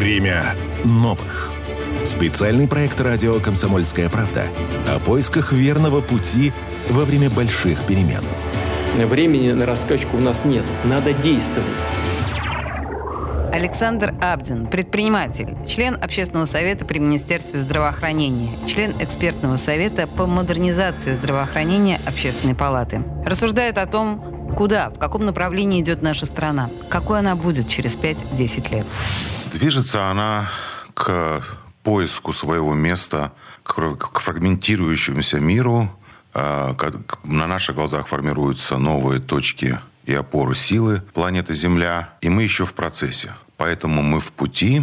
Время новых. Специальный проект радио «Комсомольская правда» о поисках верного пути во время больших перемен. Времени на раскачку у нас нет. Надо действовать. Александр Абдин, предприниматель, член Общественного совета при Министерстве здравоохранения, член экспертного совета по модернизации здравоохранения Общественной палаты. Рассуждает о том, куда, в каком направлении идет наша страна, какой она будет через 5-10 лет. Движется она к поиску своего места, к фрагментирующемуся миру. А, на наших глазах формируются новые точки и опоры силы планеты Земля, и мы еще в процессе. Поэтому мы в пути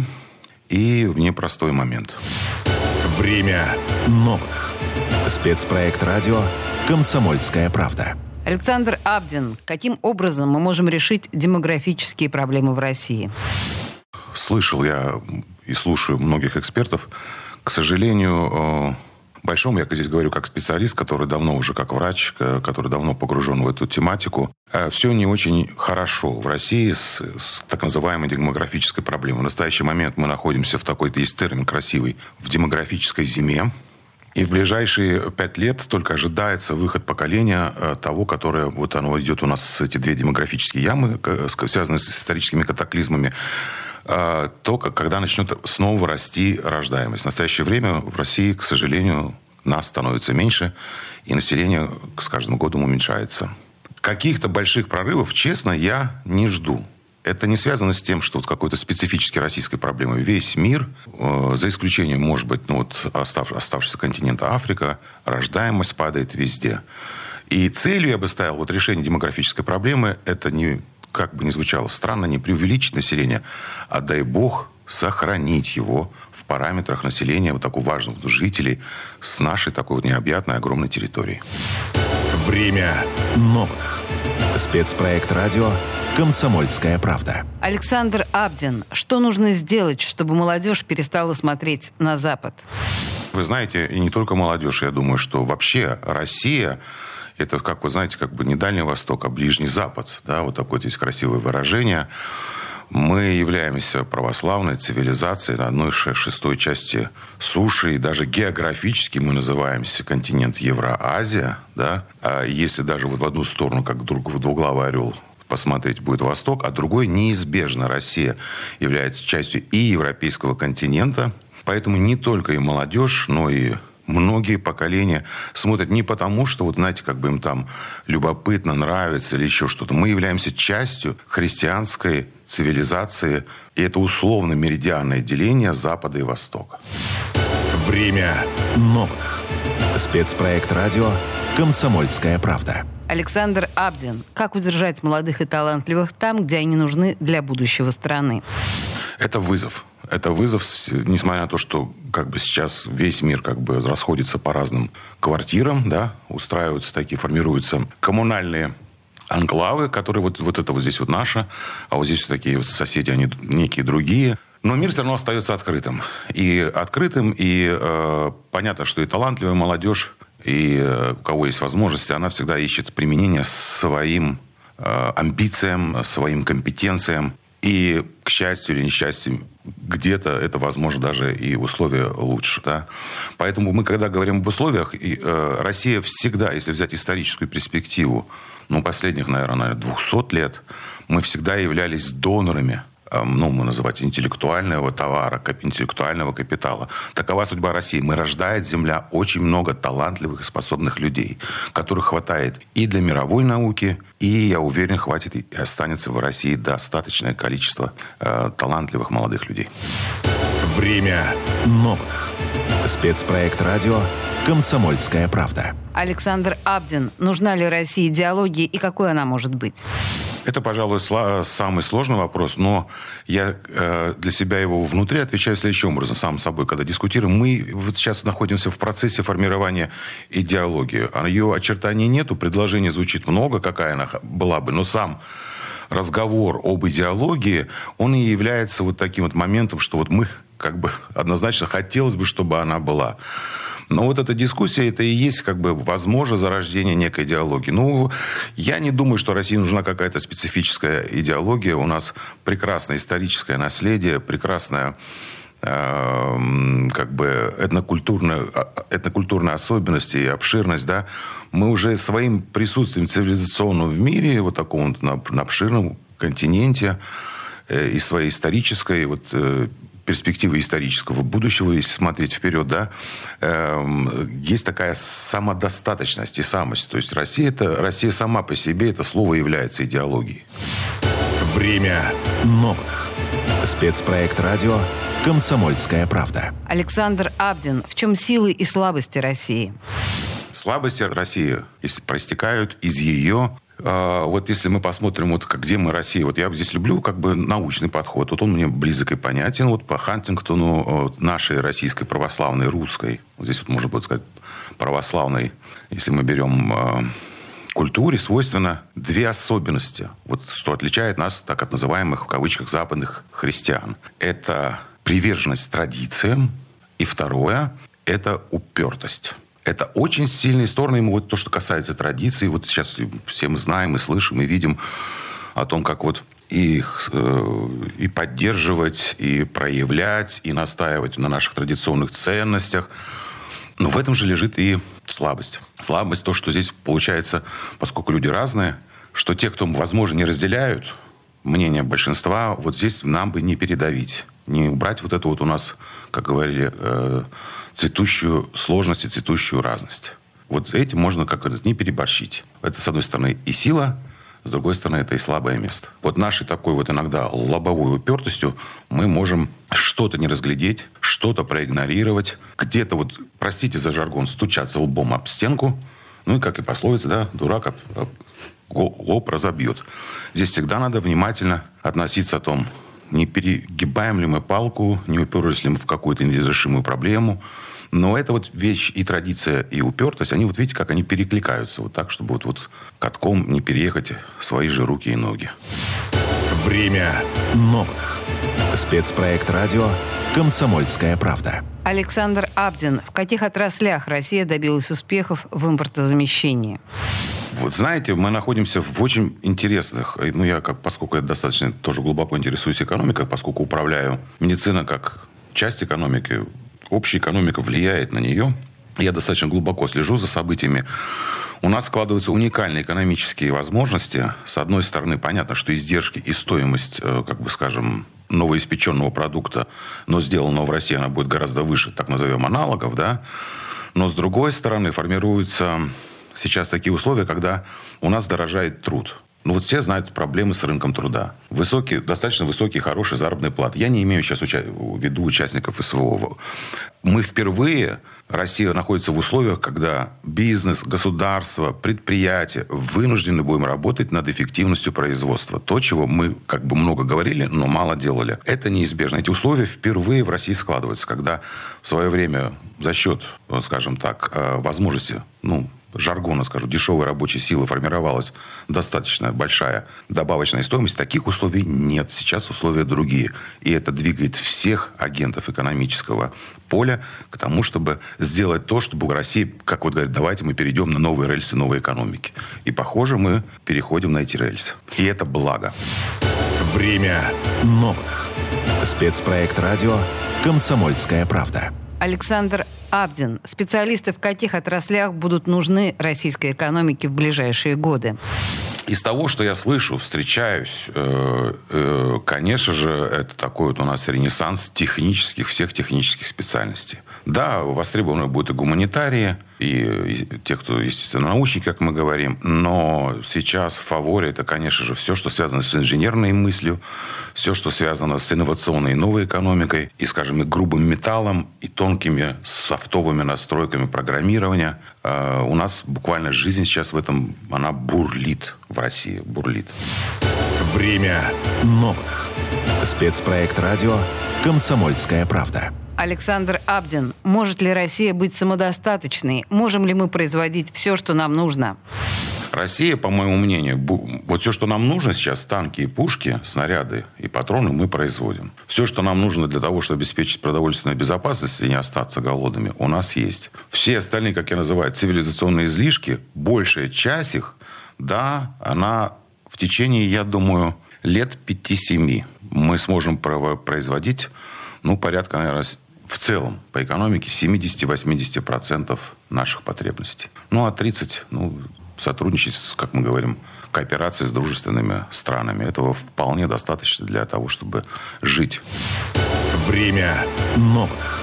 и в непростой момент. Время новых. Спецпроект радио «Комсомольская правда». Александр Абдин, каким образом мы можем решить демографические проблемы в России? Слышал я и слушаю многих экспертов. К сожалению, большому, я здесь говорю как специалист, который давно уже как врач, который давно погружен в эту тематику, э, все не очень хорошо в России с, с так называемой демографической проблемой. В настоящий момент мы находимся в такой, есть термин красивый, в демографической зиме. И в ближайшие пять лет только ожидается выход поколения э, того, которое, вот оно идет у нас, эти две демографические ямы, связанные с историческими катаклизмами, а, то, когда начнет снова расти рождаемость. В настоящее время в России, к сожалению, нас становится меньше, и население с каждым годом уменьшается. Каких-то больших прорывов, честно, я не жду. Это не связано с тем, что вот какой-то специфической российской проблемой. Весь мир, э, за исключением, может быть, ну вот остав, оставшегося континента Африка, рождаемость падает везде. И целью я бы ставил вот решение демографической проблемы – это не как бы ни звучало странно, не преувеличить население, а дай бог сохранить его в параметрах населения вот такого важного жителей с нашей такой вот необъятной огромной территории. Время новых. Спецпроект радио «Комсомольская правда». Александр Абдин, что нужно сделать, чтобы молодежь перестала смотреть на Запад? Вы знаете, и не только молодежь, я думаю, что вообще Россия это, как вы знаете, как бы не Дальний Восток, а Ближний Запад. Да, вот такое здесь красивое выражение. Мы являемся православной цивилизацией на одной шестой части суши, и даже географически мы называемся континент Евразия, да, а если даже вот в одну сторону, как друг, в двуглавый орел посмотреть будет Восток, а другой неизбежно Россия является частью и европейского континента, поэтому не только и молодежь, но и многие поколения смотрят не потому, что, вот знаете, как бы им там любопытно, нравится или еще что-то. Мы являемся частью христианской цивилизации, и это условно меридианное деление Запада и Востока. Время новых. Спецпроект радио «Комсомольская правда». Александр Абдин. Как удержать молодых и талантливых там, где они нужны для будущего страны? Это вызов. Это вызов, несмотря на то, что как бы сейчас весь мир как бы расходится по разным квартирам, да, устраиваются такие, формируются коммунальные анклавы, которые вот, вот это вот здесь вот наше, а вот здесь вот такие вот соседи, они некие другие. Но мир все равно остается открытым. И открытым, и э, понятно, что и талантливая молодежь, и э, у кого есть возможности, она всегда ищет применение своим э, амбициям, своим компетенциям. И, к счастью или несчастью, где-то это, возможно, даже и условия лучше. Да? Поэтому мы, когда говорим об условиях, и, э, Россия всегда, если взять историческую перспективу, ну, последних, наверное, 200 лет, мы всегда являлись донорами ну, мы называть интеллектуального товара, интеллектуального капитала. Такова судьба России. Мы рождает земля очень много талантливых и способных людей, которых хватает и для мировой науки, и, я уверен, хватит и останется в России достаточное количество э, талантливых молодых людей. Время новых. Спецпроект радио «Комсомольская правда». Александр Абдин. Нужна ли России идеология и какой она может быть? Это, пожалуй, самый сложный вопрос, но я э, для себя его внутри отвечаю следующим образом, сам собой, когда дискутируем. Мы вот сейчас находимся в процессе формирования идеологии. А ее очертаний нету, предложений звучит много, какая она была бы, но сам разговор об идеологии, он и является вот таким вот моментом, что вот мы как бы однозначно хотелось бы, чтобы она была. Но вот эта дискуссия, это и есть, как бы, возможно, зарождение некой идеологии. Ну, я не думаю, что России нужна какая-то специфическая идеология. У нас прекрасное историческое наследие, прекрасная Эм, как бы этнокультурная, а, этнокультурная особенность и обширность, да, мы уже своим присутствием цивилизационным в мире, вот таком на, на обширном континенте, э, и своей исторической вот, э, перспективы исторического будущего, если смотреть вперед, да, э, есть такая самодостаточность и самость. То есть Россия, это, Россия сама по себе, это слово является идеологией. Время новых. Спецпроект радио «Комсомольская правда». Александр Абдин. В чем силы и слабости России? Слабости России проистекают из ее вот если мы посмотрим, вот где мы Россия, вот я здесь люблю как бы научный подход. Вот он мне близок и понятен. Вот по Хантингтону нашей российской православной, русской, вот здесь вот можно будет сказать православной, если мы берем э, культуре, свойственно две особенности, вот что отличает нас, так от называемых в кавычках западных христиан. Это приверженность традициям. И второе – это упертость. Это очень сильные стороны. Ему вот то, что касается традиций. Вот сейчас все мы знаем и слышим, и видим о том, как вот их э, и поддерживать, и проявлять, и настаивать на наших традиционных ценностях. Но в этом же лежит и слабость. Слабость то, что здесь получается, поскольку люди разные, что те, кто, возможно, не разделяют мнение большинства, вот здесь нам бы не передавить не убрать вот эту вот у нас, как говорили, э, цветущую сложность и цветущую разность. Вот этим можно, как говорят, не переборщить. Это, с одной стороны, и сила, с другой стороны, это и слабое место. Вот нашей такой вот иногда лобовой упертостью мы можем что-то не разглядеть, что-то проигнорировать, где-то вот, простите за жаргон, стучаться лбом об стенку, ну и, как и пословица, да, дурак об, об лоб разобьет. Здесь всегда надо внимательно относиться о том, не перегибаем ли мы палку, не уперлись ли мы в какую-то неразрешимую проблему. Но это вот вещь и традиция, и упертость, они вот видите, как они перекликаются. Вот так, чтобы вот, вот катком не переехать в свои же руки и ноги. Время новых. Спецпроект радио «Комсомольская правда». Александр Абдин. В каких отраслях Россия добилась успехов в импортозамещении? Вот знаете, мы находимся в очень интересных, ну я как, поскольку я достаточно тоже глубоко интересуюсь экономикой, поскольку управляю медицина как часть экономики, общая экономика влияет на нее, я достаточно глубоко слежу за событиями. У нас складываются уникальные экономические возможности. С одной стороны, понятно, что издержки и стоимость, э, как бы скажем, новоиспеченного продукта, но сделанного в России, она будет гораздо выше, так назовем, аналогов, да. Но с другой стороны, формируется сейчас такие условия, когда у нас дорожает труд. Ну вот все знают проблемы с рынком труда. Высокие, достаточно высокие, хорошие заработные платы. Я не имею сейчас уча- в виду участников СВО. Мы впервые, Россия находится в условиях, когда бизнес, государство, предприятия вынуждены будем работать над эффективностью производства. То, чего мы как бы много говорили, но мало делали. Это неизбежно. Эти условия впервые в России складываются, когда в свое время за счет, скажем так, э, возможности ну, жаргона, скажу, дешевой рабочей силы формировалась достаточно большая добавочная стоимость, таких условий нет. Сейчас условия другие. И это двигает всех агентов экономического поля к тому, чтобы сделать то, чтобы Россия, как вот говорят, давайте мы перейдем на новые рельсы новой экономики. И, похоже, мы переходим на эти рельсы. И это благо. Время новых. Спецпроект радио «Комсомольская правда». Александр Абдин. Специалисты в каких отраслях будут нужны российской экономике в ближайшие годы? Из того, что я слышу, встречаюсь, э, э, конечно же, это такой вот у нас ренессанс технических, всех технических специальностей. Да, востребованы будут и гуманитарии, и, и те, кто, естественно, научники, как мы говорим. Но сейчас в фаворе это, конечно же, все, что связано с инженерной мыслью, все, что связано с инновационной новой экономикой, и, скажем, и грубым металлом, и тонкими софтовыми настройками программирования. Э, у нас буквально жизнь сейчас в этом, она бурлит в России, бурлит. Время новых. Спецпроект радио «Комсомольская правда». Александр Абдин. Может ли Россия быть самодостаточной? Можем ли мы производить все, что нам нужно? Россия, по моему мнению, вот все, что нам нужно сейчас, танки и пушки, снаряды и патроны, мы производим. Все, что нам нужно для того, чтобы обеспечить продовольственную безопасность и не остаться голодными, у нас есть. Все остальные, как я называю, цивилизационные излишки, большая часть их, да, она в течение, я думаю, лет 5-7 мы сможем производить, ну, порядка, наверное, в целом по экономике 70-80% наших потребностей. Ну, а 30, ну, сотрудничать, с, как мы говорим, кооперации с дружественными странами. Этого вполне достаточно для того, чтобы жить. Время новых.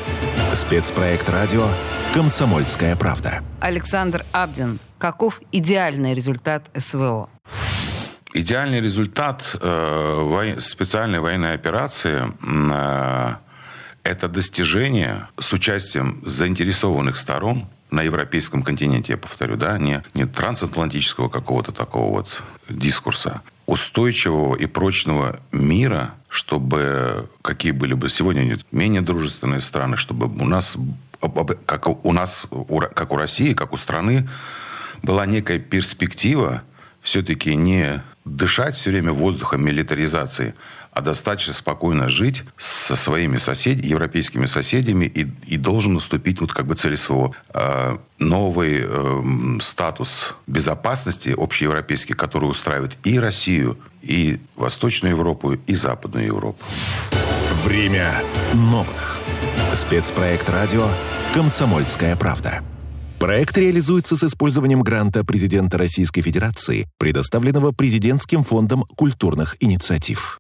Спецпроект радио «Комсомольская правда». Александр Абдин. Каков идеальный результат СВО? Идеальный результат э, во... специальной военной операции э, это достижение с участием заинтересованных сторон на европейском континенте, я повторю, да, не, не трансатлантического какого-то такого вот дискурса, устойчивого и прочного мира, чтобы какие были бы сегодня менее дружественные страны, чтобы у нас, как у нас, как у России, как у страны, была некая перспектива все-таки не дышать все время воздухом милитаризации, а достаточно спокойно жить со своими соседями, европейскими соседями, и, и должен наступить вот как бы цель своего э, новый э, статус безопасности общеевропейский, который устраивает и Россию, и Восточную Европу, и Западную Европу. Время новых. Спецпроект радио «Комсомольская правда». Проект реализуется с использованием гранта президента Российской Федерации, предоставленного Президентским фондом культурных инициатив.